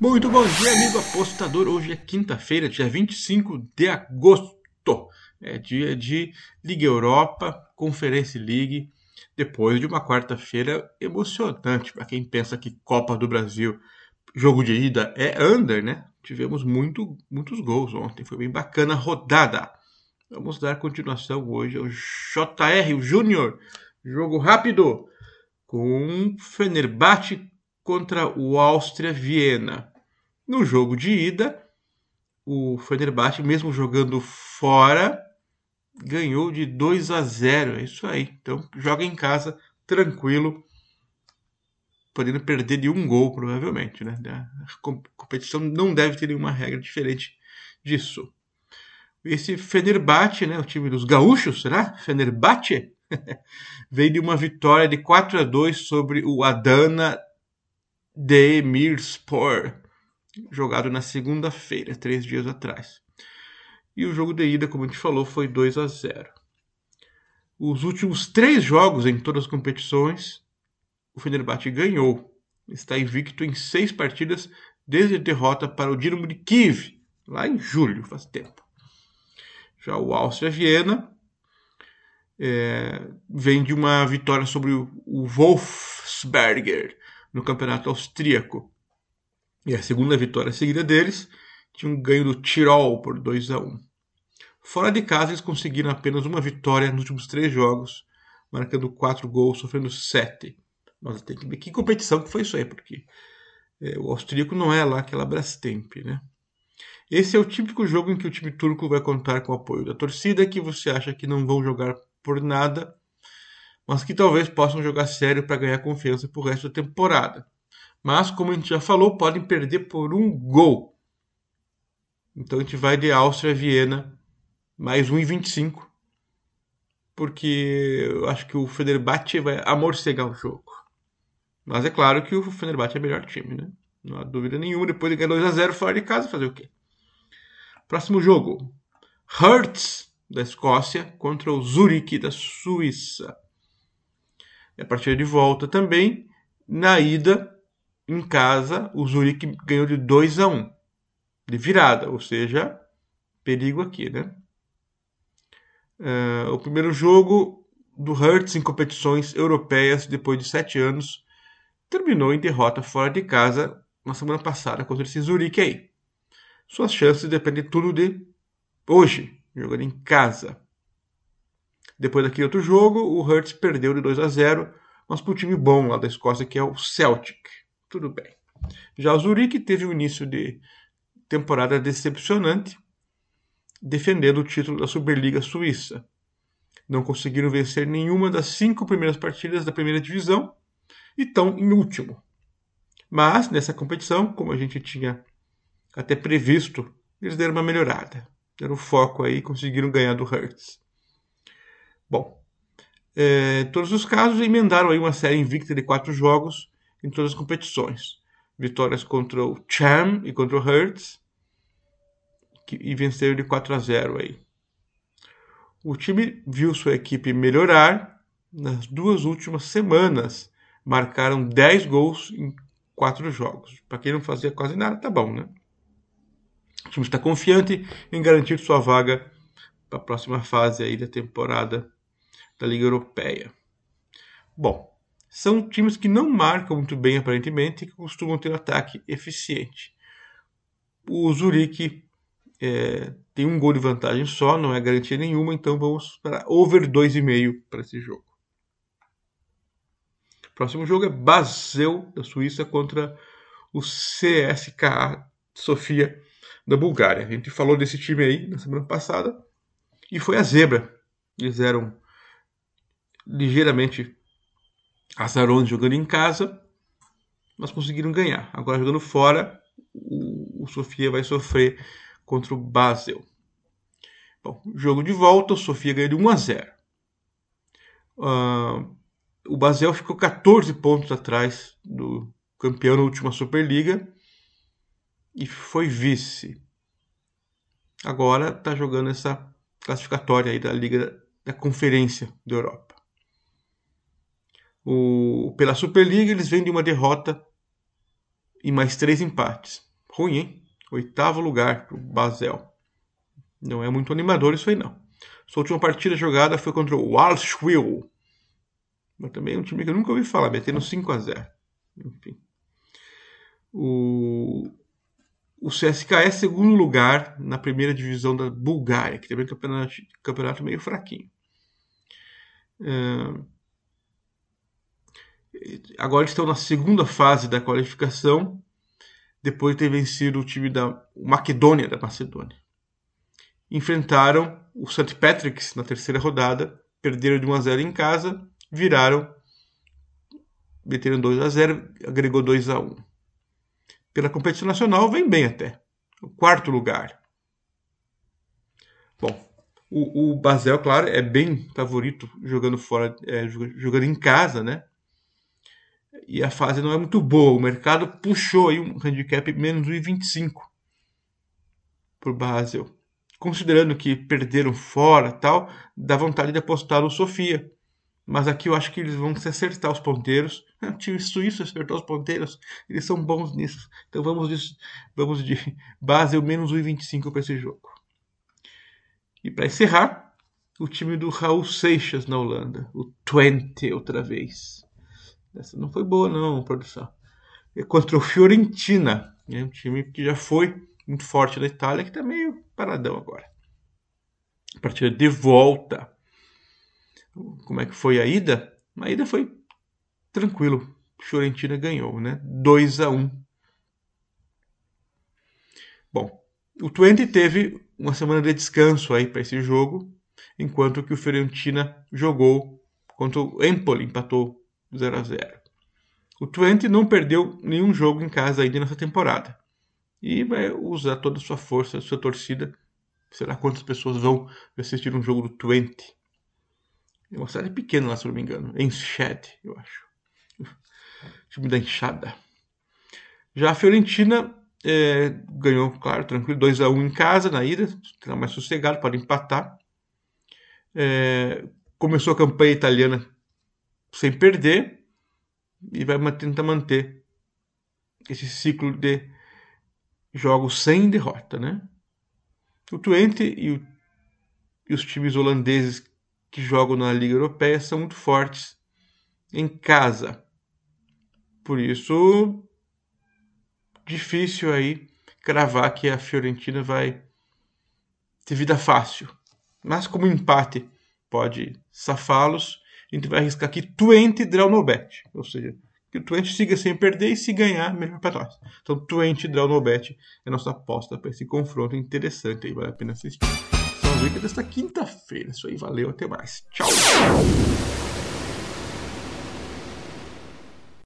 Muito bom dia, amigo apostador. Hoje é quinta-feira, dia 25 de agosto. É dia de Liga Europa, Conferência League, depois de uma quarta-feira emocionante para quem pensa que Copa do Brasil, jogo de ida é under, né? Tivemos muito, muitos gols ontem, foi bem bacana a rodada. Vamos dar continuação hoje ao JR, o Júnior, jogo rápido com Fenerbahçe contra o Áustria Viena. No jogo de ida, o Fenerbahçe, mesmo jogando fora, ganhou de 2 a 0. É isso aí. Então, joga em casa, tranquilo, podendo perder de um gol, provavelmente. Né? A competição não deve ter nenhuma regra diferente disso. Esse Fenerbahçe, né, o time dos gaúchos, será? Fenerbahçe? veio de uma vitória de 4 a 2 sobre o Adana Demirspor jogado na segunda-feira, três dias atrás. E o jogo de ida, como a gente falou, foi 2 a 0. Os últimos três jogos em todas as competições, o Fenerbahçe ganhou. Está invicto em seis partidas desde a derrota para o Dinamo de Kiev, lá em julho, faz tempo. Já o Áustria Viena é, vem de uma vitória sobre o Wolfsberger no campeonato austríaco. E a segunda vitória seguida deles tinha um ganho do Tirol por 2 a 1. Fora de casa, eles conseguiram apenas uma vitória nos últimos três jogos, marcando quatro gols, sofrendo sete. Nós temos que ver que competição que foi isso aí, porque é, o austríaco não é lá aquela Brastemp, né? Esse é o típico jogo em que o time turco vai contar com o apoio da torcida, que você acha que não vão jogar por nada, mas que talvez possam jogar sério para ganhar confiança para o resto da temporada mas, como a gente já falou, podem perder por um gol. Então a gente vai de Áustria a Viena, mais 1,25, porque eu acho que o Fenerbahçe vai amorcegar o jogo. Mas é claro que o Fenerbahçe é o melhor time, né? Não há dúvida nenhuma. Depois de ganhar 2 a 0 fora de casa, fazer o quê? Próximo jogo. Hertz, da Escócia, contra o Zurich, da Suíça. A partida de volta também. Na ida, em casa, o Zurique ganhou de 2 a 1 de virada, ou seja, perigo aqui, né? Uh, o primeiro jogo do Hertz em competições europeias depois de sete anos terminou em derrota fora de casa na semana passada contra esse Zurique aí. Suas chances dependem tudo de hoje, jogando em casa. Depois daquele outro jogo, o Hertz perdeu de 2 a 0, mas para o time bom lá da Escócia, que é o Celtic tudo bem. Já o Zurique teve um início de temporada decepcionante, defendendo o título da Superliga Suíça. Não conseguiram vencer nenhuma das cinco primeiras partidas da primeira divisão e estão em último. Mas nessa competição, como a gente tinha até previsto, eles deram uma melhorada. Deram foco aí e conseguiram ganhar do Hertz. Bom, é, todos os casos, emendaram aí uma série invicta de quatro jogos em todas as competições. Vitórias contra o Cham e contra o Hertz que, e venceram de 4 a 0 aí. O time viu sua equipe melhorar nas duas últimas semanas. Marcaram 10 gols em 4 jogos. Para quem não fazia quase nada, tá bom, né? O time está confiante em garantir sua vaga para a próxima fase aí da temporada da Liga Europeia. Bom, são times que não marcam muito bem aparentemente e que costumam ter um ataque eficiente. O Zurique é, tem um gol de vantagem só, não é garantia nenhuma, então vamos para over 2,5 para esse jogo. Próximo jogo é Basel da Suíça contra o CSKA Sofia da Bulgária. A gente falou desse time aí na semana passada e foi a zebra. Eles eram ligeiramente Azarões jogando em casa, mas conseguiram ganhar. Agora jogando fora, o, o Sofia vai sofrer contra o Basel. Bom, jogo de volta, o Sofia ganhou de 1 a 0. Uh, o Basel ficou 14 pontos atrás do campeão na última Superliga e foi vice. Agora está jogando essa classificatória aí da Liga da Conferência da Europa. O, pela Superliga, eles vêm de uma derrota e mais três empates. Ruim, hein? Oitavo lugar para o Basel. Não é muito animador isso aí, não. Sua última partida jogada foi contra o Walswil. Mas também é um time que eu nunca ouvi falar, metendo 5 a 0 Enfim. O, o CSK é segundo lugar na primeira divisão da Bulgária, que também é um campeonato, campeonato meio fraquinho. Uh, agora estão na segunda fase da qualificação, depois de ter vencido o time da Macedônia da Macedônia. Enfrentaram o St. Patrick's na terceira rodada, perderam de 1 a 0 em casa, viraram, meteram 2 a 0, agregou 2 a 1. Pela competição nacional vem bem até, o quarto lugar. Bom, o, o Basel, claro, é bem favorito jogando fora, é, jogando em casa, né? E a fase não é muito boa. O mercado puxou aí um handicap menos 1,25 para o Basel considerando que perderam fora tal, dá vontade de apostar no Sofia. Mas aqui eu acho que eles vão se acertar os ponteiros. O time suíço acertou os ponteiros, eles são bons nisso. Então vamos de, vamos de base o menos 1,25 para esse jogo. E para encerrar, o time do Raul Seixas na Holanda, o Twente outra vez. Essa não foi boa não, produção. É contra o Fiorentina, é um time que já foi muito forte da Itália, que está meio paradão agora. A partida de volta. Como é que foi a ida? A ida foi tranquilo. Fiorentina ganhou, né? 2 a 1. Bom, o Twente teve uma semana de descanso aí para esse jogo, enquanto que o Fiorentina jogou contra o Empoli, empatou 0 a 0. O Twente não perdeu nenhum jogo em casa ainda nessa temporada e vai usar toda a sua força, sua torcida. Será quantas pessoas vão assistir um jogo do Twente? É uma cidade pequena lá, se não me engano. Enschede, eu acho. time da enxada. Já a Fiorentina é, ganhou, claro, tranquilo, 2 a 1 em casa na ida, será mais sossegado, pode empatar. É, começou a campanha italiana sem perder e vai tentar manter esse ciclo de jogos sem derrota, né? O Twente e, o, e os times holandeses que jogam na Liga Europeia são muito fortes em casa. Por isso, difícil aí cravar que a Fiorentina vai ter vida fácil. Mas como empate pode safá-los, a gente vai arriscar aqui Twente draw no bet, ou seja, que o Twente siga sem perder e se ganhar, melhor para nós. Então, Twente Draw no Bet é a nossa aposta para esse confronto interessante aí, vale a pena assistir. São as dicas desta quinta-feira. Isso aí, valeu, até mais. Tchau!